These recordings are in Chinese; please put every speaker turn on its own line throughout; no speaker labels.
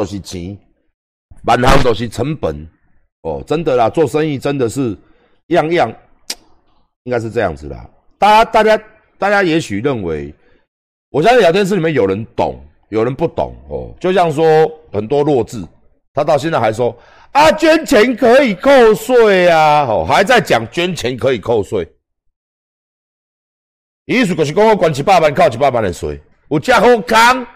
都是钱，满行都是成本。哦，真的啦，做生意真的是样样，应该是这样子啦。大家，大家，大家也许认为，我相信聊天室里面有人懂，有人不懂哦。就像说很多弱智，他到现在还说啊，捐钱可以扣税啊，哦，还在讲捐钱可以扣税。意思就是讲我捐一百万，扣一百万的税，有这好康？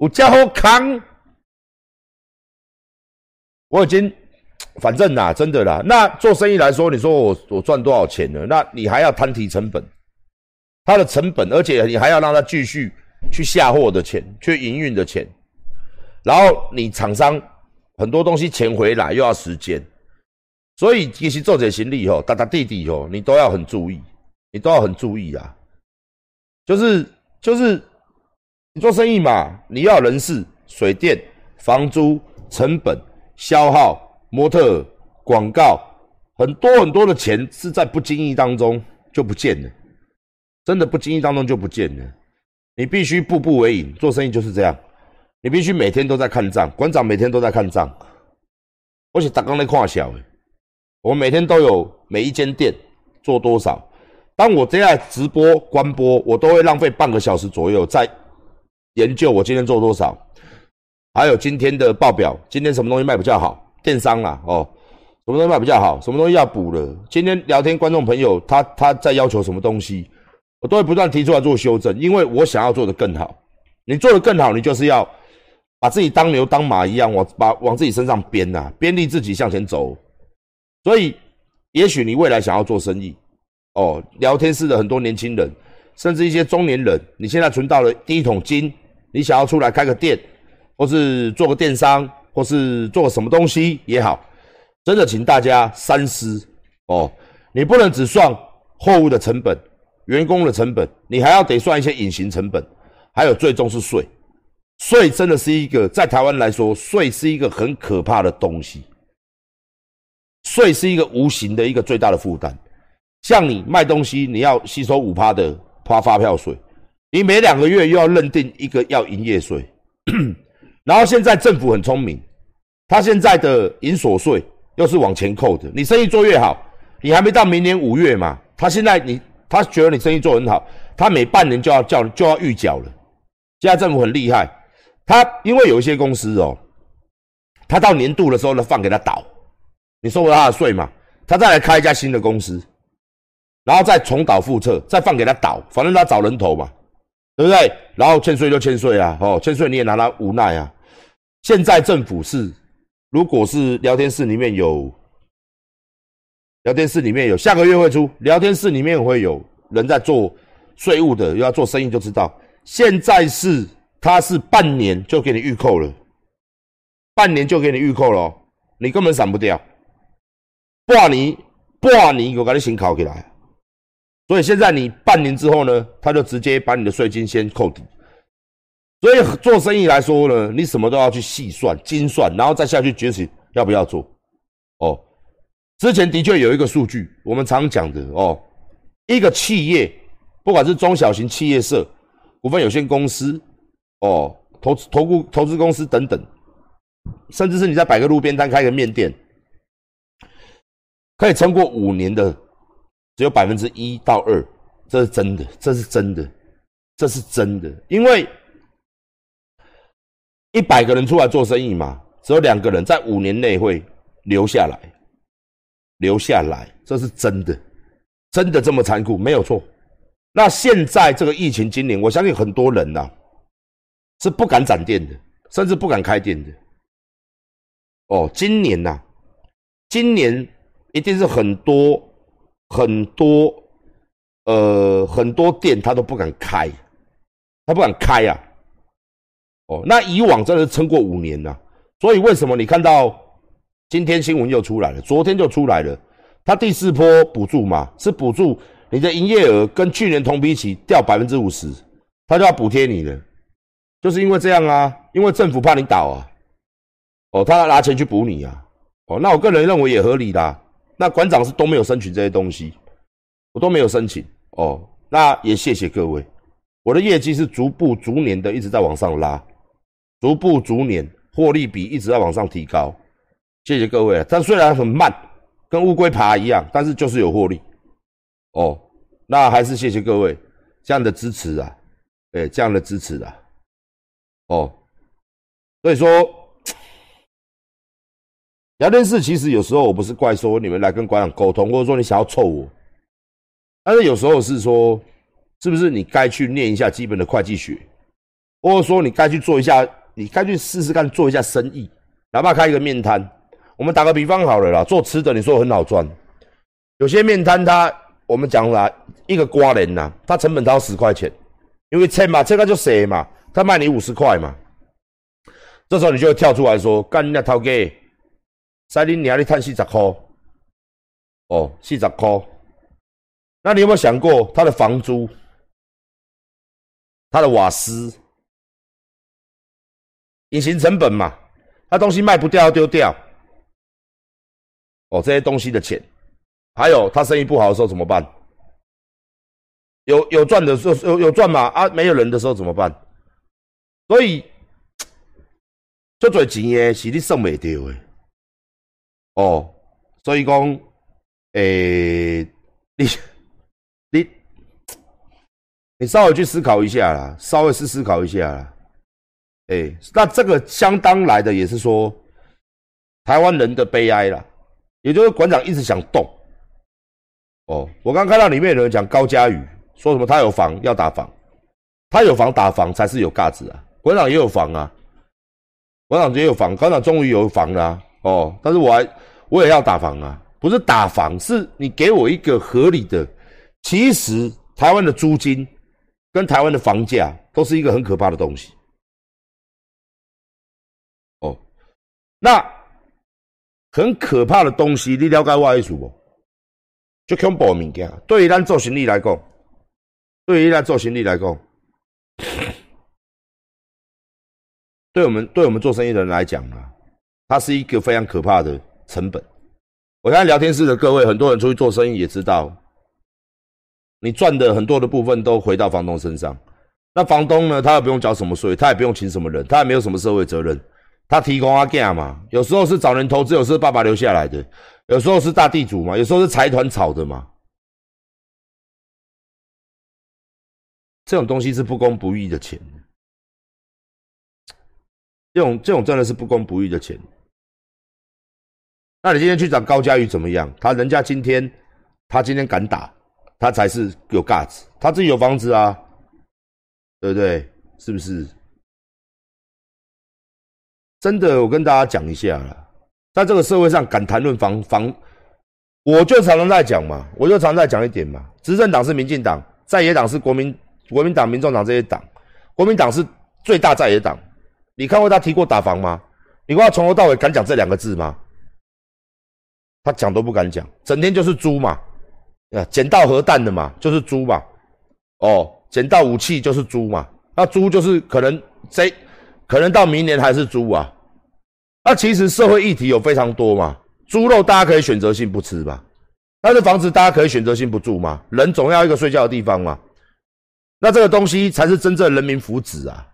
有这好康？我已经，反正呐，真的啦。那做生意来说，你说我我赚多少钱呢？那你还要摊提成本，它的成本，而且你还要让它继续去下货的钱，去营运的钱。然后你厂商很多东西钱回来又要时间，所以其实做这行李吼，大大弟弟吼，你都要很注意，你都要很注意啊。就是就是你做生意嘛，你要人事、水电、房租、成本。消耗模特广告很多很多的钱是在不经意当中就不见了，真的不经意当中就不见了。你必须步步为营，做生意就是这样。你必须每天都在看账，馆长每天都在看账。而且打刚在看小，我每天都有每一间店做多少。当我这样直播关播，我都会浪费半个小时左右在研究我今天做多少。还有今天的报表，今天什么东西卖比较好？电商啦，哦，什么东西卖比较好？什么东西要补了？今天聊天观众朋友，他他在要求什么东西，我都会不断提出来做修正，因为我想要做的更好。你做的更好，你就是要把自己当牛当马一样，往把往自己身上编呐，编立自己向前走。所以，也许你未来想要做生意，哦，聊天室的很多年轻人，甚至一些中年人，你现在存到了第一桶金，你想要出来开个店。或是做个电商，或是做个什么东西也好，真的，请大家三思哦。你不能只算货物的成本、员工的成本，你还要得算一些隐形成本，还有最终是税。税真的是一个在台湾来说，税是一个很可怕的东西。税是一个无形的一个最大的负担。像你卖东西，你要吸收五趴的发发票税，你每两个月又要认定一个要营业税。然后现在政府很聪明，他现在的银所税又是往前扣的。你生意做越好，你还没到明年五月嘛？他现在你他觉得你生意做很好，他每半年就要叫就要预缴了。现在政府很厉害，他因为有一些公司哦，他到年度的时候呢放给他倒，你收了他的税嘛，他再来开一家新的公司，然后再重蹈覆辙，再放给他倒，反正他找人头嘛。对不对？然后欠税就欠税啊，哦，欠税你也拿他无奈啊。现在政府是，如果是聊天室里面有，聊天室里面有下个月会出，聊天室里面会有人在做税务的，又要做生意就知道。现在是，他是半年就给你预扣了，半年就给你预扣了，你根本闪不掉。半年，半年我给你先考起来。所以现在你半年之后呢，他就直接把你的税金先扣抵。所以做生意来说呢，你什么都要去细算、精算，然后再下去决定要不要做。哦，之前的确有一个数据，我们常讲的哦，一个企业，不管是中小型企业社、股份有限公司、哦投资投顾投资公司等等，甚至是你在摆个路边摊、开个面店，可以撑过五年的。只有百分之一到二，这是真的，这是真的，这是真的。因为一百个人出来做生意嘛，只有两个人在五年内会留下来，留下来，这是真的，真的这么残酷，没有错。那现在这个疫情，今年我相信很多人呐是不敢展店的，甚至不敢开店的。哦，今年呐，今年一定是很多。很多，呃，很多店他都不敢开，他不敢开呀。哦，那以往真的撑过五年呐。所以为什么你看到今天新闻又出来了？昨天就出来了，他第四波补助嘛，是补助你的营业额跟去年同比起掉百分之五十，他就要补贴你了。就是因为这样啊，因为政府怕你倒啊，哦，他要拿钱去补你啊。哦，那我个人认为也合理的。那馆长是都没有申请这些东西，我都没有申请哦。那也谢谢各位我的业绩是逐步逐年的一直在往上拉，逐步逐年获利比一直在往上提高。谢谢各位，但虽然很慢，跟乌龟爬一样，但是就是有获利。哦，那还是谢谢各位这样的支持啊，哎，这样的支持啊。哦，所以说聊天室其实有时候我不是怪说你们来跟馆长沟通，或者说你想要凑我，但是有时候是说。是不是你该去念一下基本的会计学，或者说你该去做一下，你该去试试看做一下生意，哪怕开一个面摊。我们打个比方好了啦，做吃的你说很好赚，有些面摊它我们讲啦，一个瓜人呐，它成本都要十块钱，因为切嘛，这个就谁嘛，他卖你五十块嘛，这时候你就会跳出来说，干那头给，塞你娘你赚四十块，哦，四十块，那你有没有想过他的房租？他的瓦斯、隐形成本嘛，他东西卖不掉丢掉，哦，这些东西的钱，还有他生意不好的时候怎么办？有有赚的时候有有赚嘛？啊，没有人的时候怎么办？所以，做做钱诶，是你算袂掉诶。哦，所以讲，诶，你。你你稍微去思考一下啦，稍微是思考一下啦。诶，那这个相当来的也是说，台湾人的悲哀啦，也就是馆长一直想动。哦，我刚看到里面有人讲高嘉宇说什么他有房要打房，他有房打房才是有价值啊。馆长也有房啊，馆长也有房，馆长终于有房了哦。但是我还我也要打房啊，不是打房，是你给我一个合理的。其实台湾的租金。跟台湾的房价都是一个很可怕的东西。哦，那很可怕的东西，你了解我意思不？就恐怖物件，对于咱做生意来讲，对于咱做生意来讲，对我们对我们做生意的人来讲啊，它是一个非常可怕的成本。我看聊天室的各位，很多人出去做生意也知道。你赚的很多的部分都回到房东身上，那房东呢？他也不用缴什么税，他也不用请什么人，他也没有什么社会责任，他提供阿价嘛。有时候是找人投资，有时候爸爸留下来的，有时候是大地主嘛，有时候是财团炒的嘛。这种东西是不公不义的钱，这种这种真的是不公不义的钱。那你今天去找高嘉瑜怎么样？他人家今天他今天敢打。他才是有 guts，他自己有房子啊，对不对？是不是？真的，我跟大家讲一下啦，在这个社会上敢谈论房房，我就常常在讲嘛，我就常在讲一点嘛。执政党是民进党，在野党是国民国民党、民众党这些党，国民党是最大在野党。你看过他提过打房吗？你看他从头到尾敢讲这两个字吗？他讲都不敢讲，整天就是猪嘛。啊，捡到核弹的嘛，就是猪嘛。哦，捡到武器就是猪嘛。那猪就是可能这，可能到明年还是猪啊。那其实社会议题有非常多嘛。猪肉大家可以选择性不吃吧？但是房子大家可以选择性不住吗？人总要一个睡觉的地方嘛。那这个东西才是真正人民福祉啊，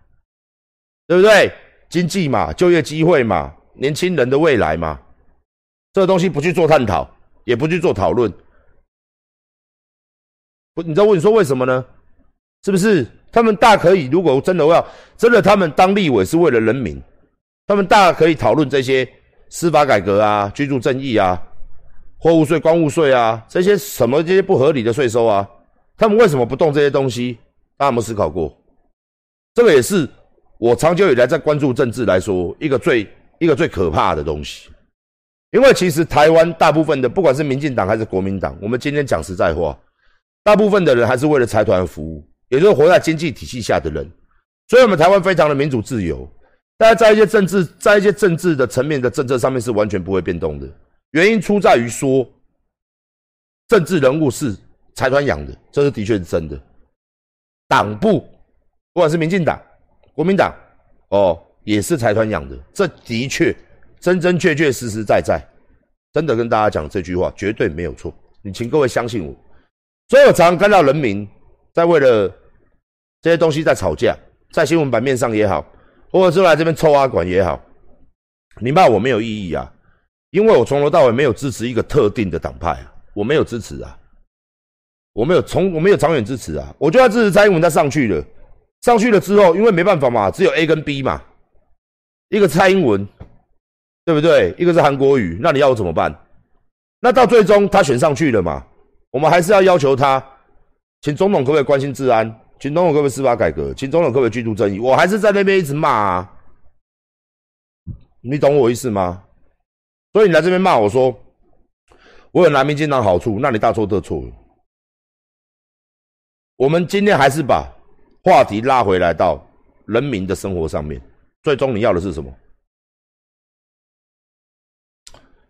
对不对？经济嘛，就业机会嘛，年轻人的未来嘛。这个东西不去做探讨，也不去做讨论。不，你知道问你说为什么呢？是不是他们大可以？如果真的要真的，他们当立委是为了人民，他们大可以讨论这些司法改革啊、居住正义啊、货物税、关物税啊这些什么这些不合理的税收啊，他们为什么不动这些东西？大家有没有思考过？这个也是我长久以来在关注政治来说一个最一个最可怕的东西，因为其实台湾大部分的不管是民进党还是国民党，我们今天讲实在话。大部分的人还是为了财团服务，也就是活在经济体系下的人。所以，我们台湾非常的民主自由，但是在一些政治，在一些政治的层面的政策上面是完全不会变动的。原因出在于说，政治人物是财团养的，这是的确是真的。党部，不管是民进党、国民党，哦，也是财团养的，这的确真真确确实实在在，真的跟大家讲这句话绝对没有错。你请各位相信我。所以我常看到人民在为了这些东西在吵架，在新闻版面上也好，或者是来这边抽阿管也好，你骂我没有意义啊，因为我从头到尾没有支持一个特定的党派啊，我没有支持啊，我没有从我没有长远支持啊，我就要支持蔡英文他上去了，上去了之后，因为没办法嘛，只有 A 跟 B 嘛，一个蔡英文，对不对？一个是韩国瑜，那你要我怎么办？那到最终他选上去了嘛，我们还是要要求他，请总统可不可以关心治安？请总统可不可以司法改革？请总统可不可以居住正义？我还是在那边一直骂啊，你懂我意思吗？所以你来这边骂我说，我有拿民进党好处，那你大错特错了。我们今天还是把话题拉回来到人民的生活上面，最终你要的是什么？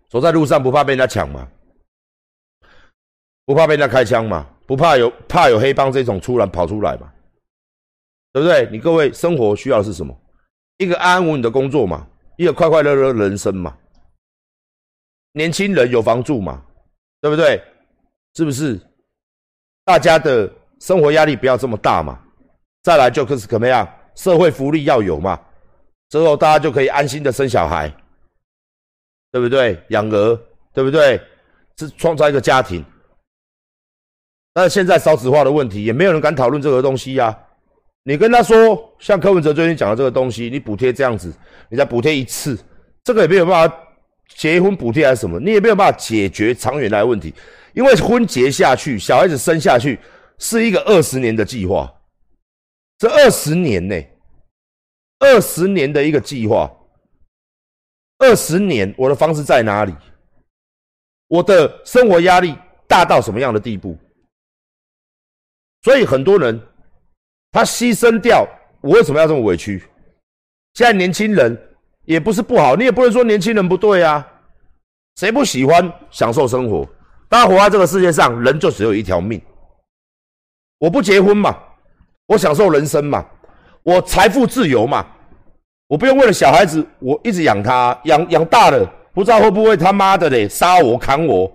走在路上不怕被人家抢吗？不怕被人家开枪吗？不怕有怕有黑帮这种突然跑出来嘛？对不对？你各位生活需要的是什么？一个安安稳稳的工作嘛，一个快快乐乐的人生嘛。年轻人有房住嘛？对不对？是不是？大家的生活压力不要这么大嘛。再来就是怎么样？社会福利要有嘛。之后大家就可以安心的生小孩，对不对？养儿，对不对？是创造一个家庭。那现在少子化的问题，也没有人敢讨论这个东西呀。你跟他说，像柯文哲最近讲的这个东西，你补贴这样子，你再补贴一次，这个也没有办法结婚补贴还是什么，你也没有办法解决长远来的问题。因为婚结下去，小孩子生下去是一个二十年的计划，这二十年内，二十年的一个计划，二十年我的房子在哪里？我的生活压力大到什么样的地步？所以很多人他牺牲掉，我为什么要这么委屈？现在年轻人也不是不好，你也不能说年轻人不对啊。谁不喜欢享受生活？大家活在这个世界上，人就只有一条命。我不结婚嘛，我享受人生嘛，我财富自由嘛，我不用为了小孩子，我一直养他，养养大了，不知道会不会他妈的嘞杀我砍我。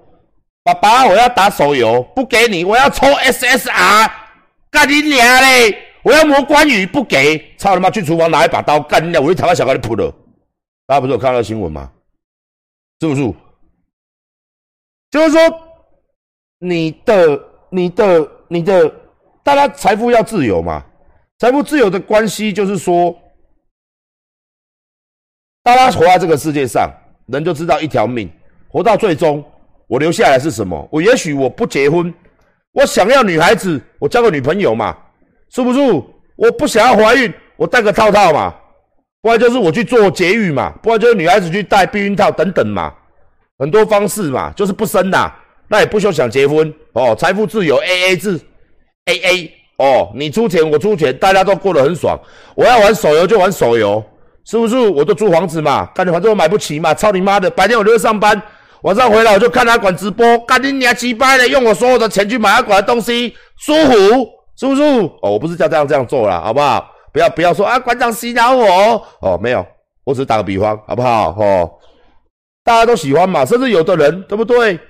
爸爸，我要打手游，不给你，我要抽 SSR。干你娘嘞！我要磨关羽，不给，操他妈！去厨房拿一把刀，干你娘！我就台湾小孩的扑了。大家不是有看到新闻吗？是不是？就是说，你的、你的、你的，大家财富要自由嘛？财富自由的关系就是说，大家活在这个世界上，人就知道一条命，活到最终，我留下来是什么？我也许我不结婚。我想要女孩子，我交个女朋友嘛，是不是？我不想要怀孕，我戴个套套嘛，不然就是我去做节育嘛，不然就是女孩子去戴避孕套等等嘛，很多方式嘛，就是不生呐，那也不需要想结婚哦，财富自由，A A 制，A A 哦，你出钱我出钱，大家都过得很爽。我要玩手游就玩手游，是不是？我都租房子嘛，干你反正我买不起嘛，操你妈的！白天我就上班。晚上回来我就看他管直播，干你娘鸡巴的，用我所有的钱去买他管的东西，舒服，是不是？哦，我不是叫这样这样做了，好不好？不要不要说啊，馆长洗脑我哦，没有，我只是打个比方，好不好？哦，大家都喜欢嘛，甚至有的人对不对？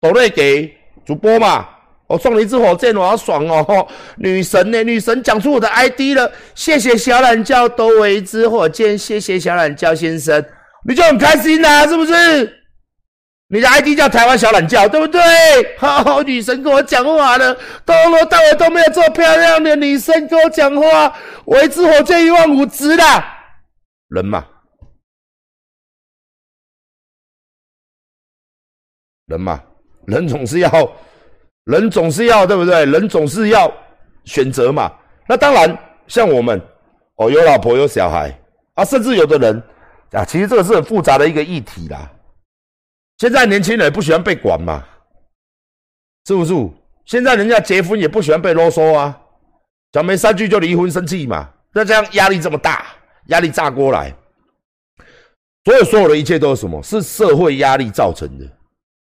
抖内给主播嘛，我送你一支火箭，我好爽哦！女神呢？女神讲出我的 ID 了，谢谢小懒觉抖我一支火箭，谢谢小懒觉先生。你就很开心啦，是不是？你的 ID 叫台湾小懒觉，对不对？好，女神跟我讲话了，从头到尾都没有这么漂亮的女生跟我讲话，我一支火箭一万五值的，人嘛，人嘛，人总是要，人总是要，对不对？人总是要选择嘛。那当然，像我们，哦，有老婆有小孩啊，甚至有的人。啊，其实这个是很复杂的一个议题啦。现在年轻人不喜欢被管嘛，是不是？现在人家结婚也不喜欢被啰嗦啊，讲没三句就离婚生气嘛。那这样压力这么大，压力炸锅来，所有所有的一切都是什么？是社会压力造成的。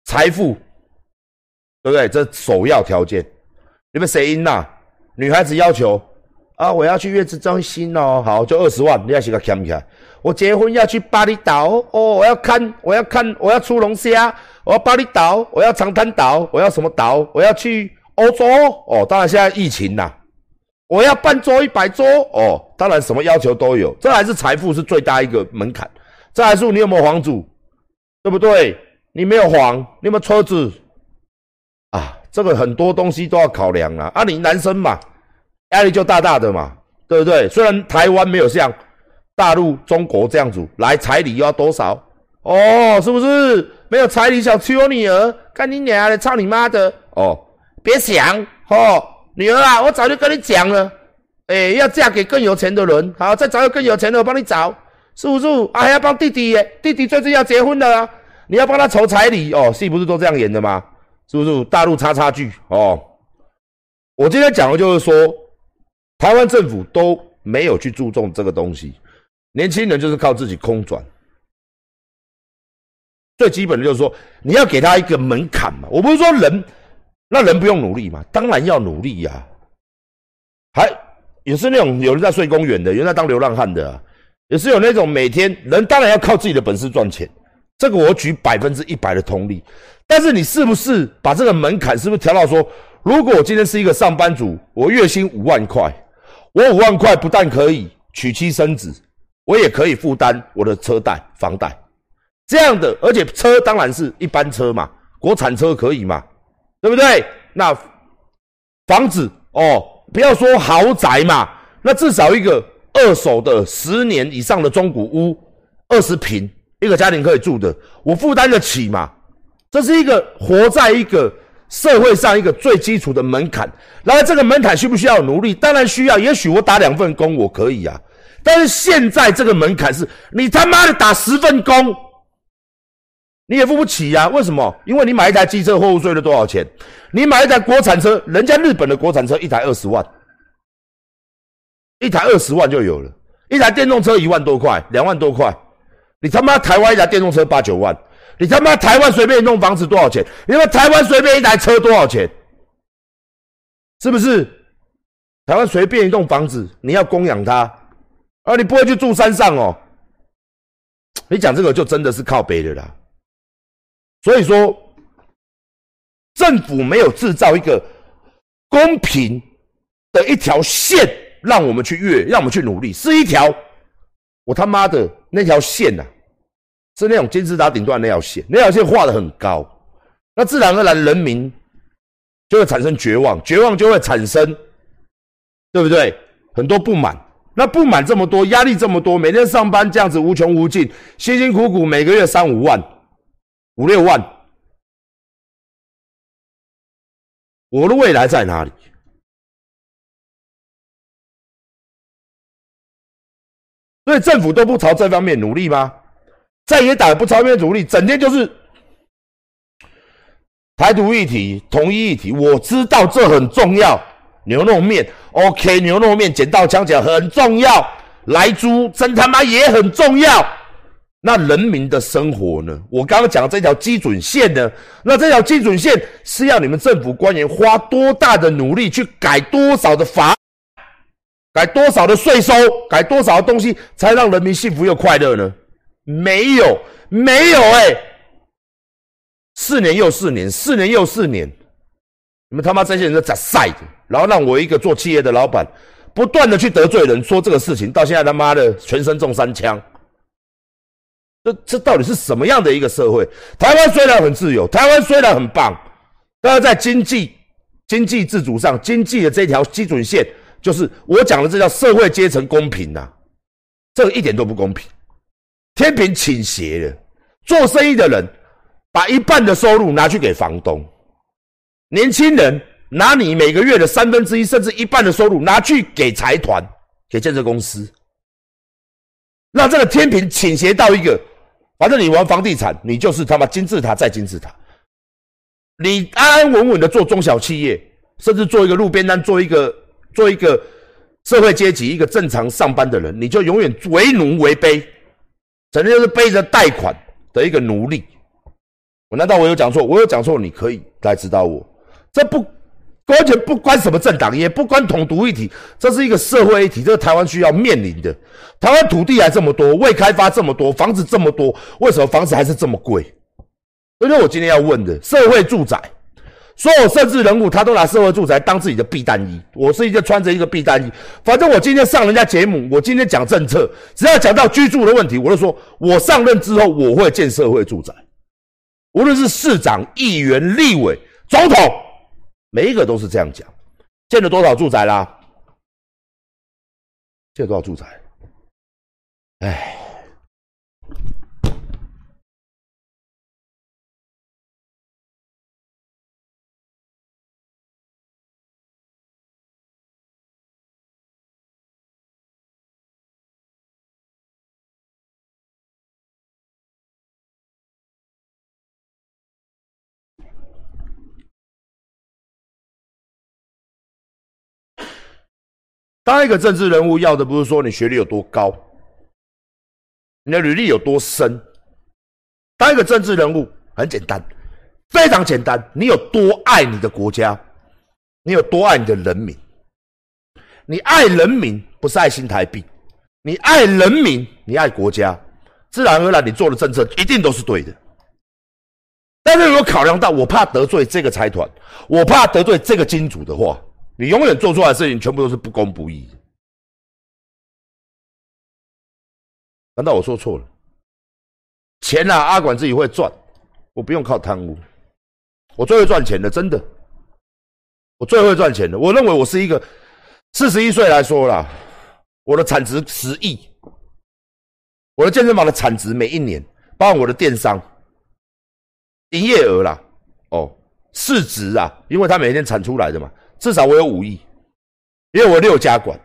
财富，对不对？这首要条件。你们谁赢呐？女孩子要求啊，我要去月子中心哦，好，就二十万，你要写个 cam 起我结婚要去巴厘岛哦，我要看，我要看，我要出龙虾，我要巴厘岛，我要长滩岛，我要什么岛？我要去欧洲哦。当然现在疫情呐，我要半桌一百桌哦，当然什么要求都有，这还是财富是最大一个门槛。这还是你有没有房主，对不对？你没有房，你有没有车子？这个很多东西都要考量啊。啊，你男生嘛，压力就大大的嘛，对不对？虽然台湾没有像大陆、中国这样子来彩礼要多少哦，是不是？没有彩礼想娶我女儿，干你娘的，操你妈的哦！别想哦。女儿啊，我早就跟你讲了，哎，要嫁给更有钱的人，好，再找个更有钱的，我帮你找，是不是？啊，还要帮弟弟耶，弟弟最近要结婚了，你要帮他筹彩礼哦，戏不是都这样演的吗？是不是？大陆叉叉剧哦。我今天讲的就是说，台湾政府都没有去注重这个东西，年轻人就是靠自己空转。最基本的就是说，你要给他一个门槛嘛，我不是说人。那人不用努力嘛？当然要努力呀！还也是那种有人在睡公园的，有人在当流浪汉的，也是有那种每天人当然要靠自己的本事赚钱。这个我举百分之一百的同理。但是你是不是把这个门槛是不是调到说，如果我今天是一个上班族，我月薪五万块，我五万块不但可以娶妻生子，我也可以负担我的车贷、房贷，这样的，而且车当然是一般车嘛，国产车可以嘛？对不对？那房子哦，不要说豪宅嘛，那至少一个二手的十年以上的中古屋，二十平，一个家庭可以住的，我负担得起嘛？这是一个活在一个社会上一个最基础的门槛。然后这个门槛需不需要努力？当然需要。也许我打两份工我可以啊，但是现在这个门槛是你他妈的打十份工。你也付不起呀？为什么？因为你买一台机车货物税了多少钱？你买一台国产车，人家日本的国产车一台二十万，一台二十万就有了，一台电动车一万多块，两万多块。你他妈台湾一台电动车八九万，你他妈台湾随便一栋房子多少钱？你说台湾随便一台车多少钱？是不是？台湾随便一栋房子，你要供养它，而你不会去住山上哦。你讲这个就真的是靠北的啦。所以说，政府没有制造一个公平的一条线，让我们去越，让我们去努力，是一条我他妈的那条线呐，是那种金字塔顶端那条线，那条线画的很高，那自然而然人民就会产生绝望，绝望就会产生，对不对？很多不满，那不满这么多，压力这么多，每天上班这样子无穷无尽，辛辛苦苦每个月三五万。五六万，我的未来在哪里？所以政府都不朝这方面努力吗？在野党不朝这方面努力，整天就是台独议题、统一议题。我知道这很重要，牛肉面 OK，牛肉面捡到枪讲很重要，来猪真他妈也很重要。那人民的生活呢？我刚刚讲这条基准线呢？那这条基准线是要你们政府官员花多大的努力去改多少的法，改多少的税收，改多少的东西，才让人民幸福又快乐呢？没有，没有，哎，四年又四年，四年又四年，你们他妈这些人在晒的？然后让我一个做企业的老板，不断的去得罪人，说这个事情，到现在他妈的全身中三枪。这这到底是什么样的一个社会？台湾虽然很自由，台湾虽然很棒，但是在经济经济自主上，经济的这条基准线，就是我讲的这叫社会阶层公平呐，这个一点都不公平，天平倾斜了。做生意的人把一半的收入拿去给房东，年轻人拿你每个月的三分之一甚至一半的收入拿去给财团、给建设公司，让这个天平倾斜到一个。反正你玩房地产，你就是他妈金字塔再金字塔。你安安稳稳的做中小企业，甚至做一个路边摊，做一个做一个社会阶级，一个正常上班的人，你就永远为奴为卑，整天就是背着贷款的一个奴隶。我难道我有讲错？我有讲错？你可以来指导我。这不。完全不关什么政党，也不关统独议题，这是一个社会议题，这个台湾需要面临的。台湾土地还这么多，未开发这么多，房子这么多，为什么房子还是这么贵？所以，我今天要问的，社会住宅，所有政治人物他都拿社会住宅当自己的避弹衣。我是一个穿着一个避弹衣，反正我今天上人家节目，我今天讲政策，只要讲到居住的问题，我就说我上任之后我会建社会住宅，无论是市长、议员、立委、总统，每一个都是这样讲。建了多少住宅啦？建了多少住宅？哎。当一个政治人物要的不是说你学历有多高，你的履历有多深。当一个政治人物很简单，非常简单，你有多爱你的国家，你有多爱你的人民。你爱人民不是爱新台币，你爱人民，你爱国家，自然而然你做的政策一定都是对的。但是如果考量到我怕得罪这个财团，我怕得罪这个金主的话。你永远做出来的事情全部都是不公不义。难道我说错了？钱啊，阿管自己会赚，我不用靠贪污，我最会赚钱的，真的，我最会赚钱的。我认为我是一个四十一岁来说啦，我的产值十亿，我的健身房的产值每一年，包括我的电商营业额啦，哦，市值啊，因为它每天产出来的嘛。至少我有五亿，因为我六家馆，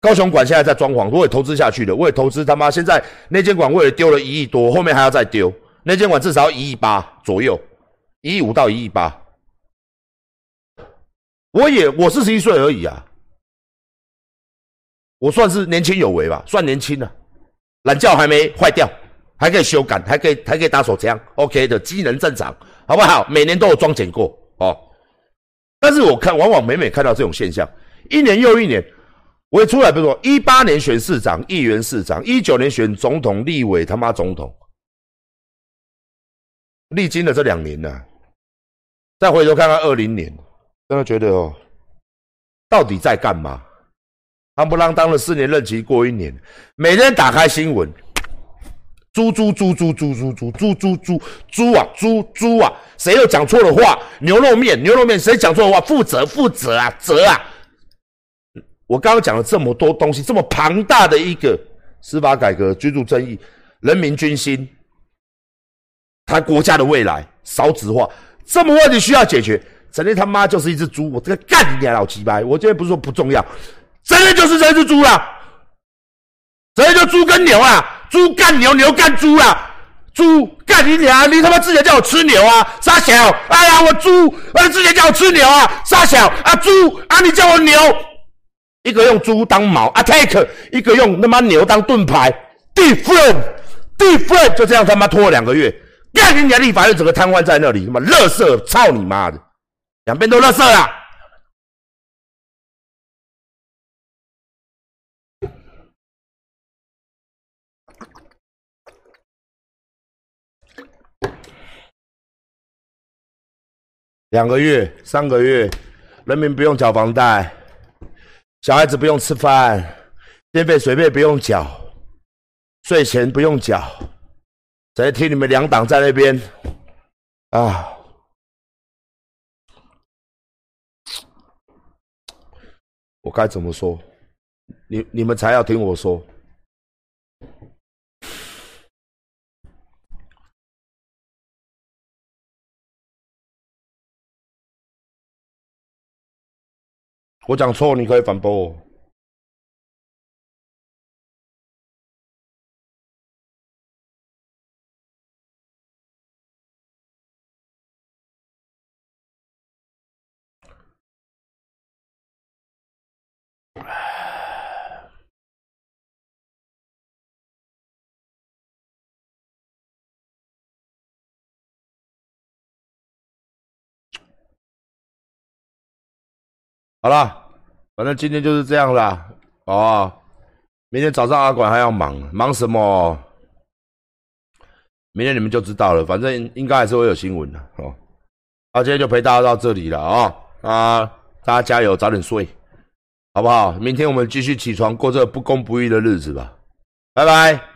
高雄馆现在在装潢，我也投资下去了，我也投资他妈现在那间馆我也丢了一亿多，后面还要再丢，那间馆至少一亿八左右，一亿五到一亿八。我也我四十一岁而已啊，我算是年轻有为吧，算年轻了，懒觉还没坏掉，还可以修改，还可以还可以打手枪，OK 的，机能正常，好不好？每年都有装检过哦。但是我看，往往每每看到这种现象，一年又一年，我也出来，比如说一八年选市长、议员、市长，一九年选总统、立委，他妈总统，历经了这两年呢，再回头看看二零年，真的觉得哦，到底在干嘛？他不让当了四年任期过一年，每天打开新闻。猪猪猪猪猪猪猪猪猪猪猪啊猪猪啊！谁又讲错了话？牛肉面牛肉面，谁讲错了话？负责负责啊责啊！我刚刚讲了这么多东西，这么庞大的一个司法改革、居住正义、人民军心，他国家的未来少子化，这么问题需要解决，真的他妈就是一只猪！我这个干你娘老鸡巴！我今天不是说不重要，真的就是这只猪了，真的就猪跟牛啊！猪干牛，牛干猪啊！猪干你娘！你他妈之前叫我吃牛啊？傻小！哎呀，我猪！啊，之前叫我吃牛啊？傻小！啊，猪！啊，你叫我牛！一个用猪当矛，attack；一个用他妈牛当盾牌，different，different，就这样他妈拖了两个月，干你娘！立法院整个瘫痪在那里，他妈乐色！操你妈的！两边都乐色了！两个月、三个月，人民不用缴房贷，小孩子不用吃饭，电费、水费不用缴，税钱不用缴，谁听你们两党在那边啊！我该怎么说？你你们才要听我说。我讲错，你可以反驳我。好了，反正今天就是这样啦，哦。明天早上阿管还要忙，忙什么？明天你们就知道了。反正应该还是会有新闻的哦。好，今天就陪大家到这里了啊啊！大家加油，早点睡，好不好？明天我们继续起床过这不公不义的日子吧，拜拜。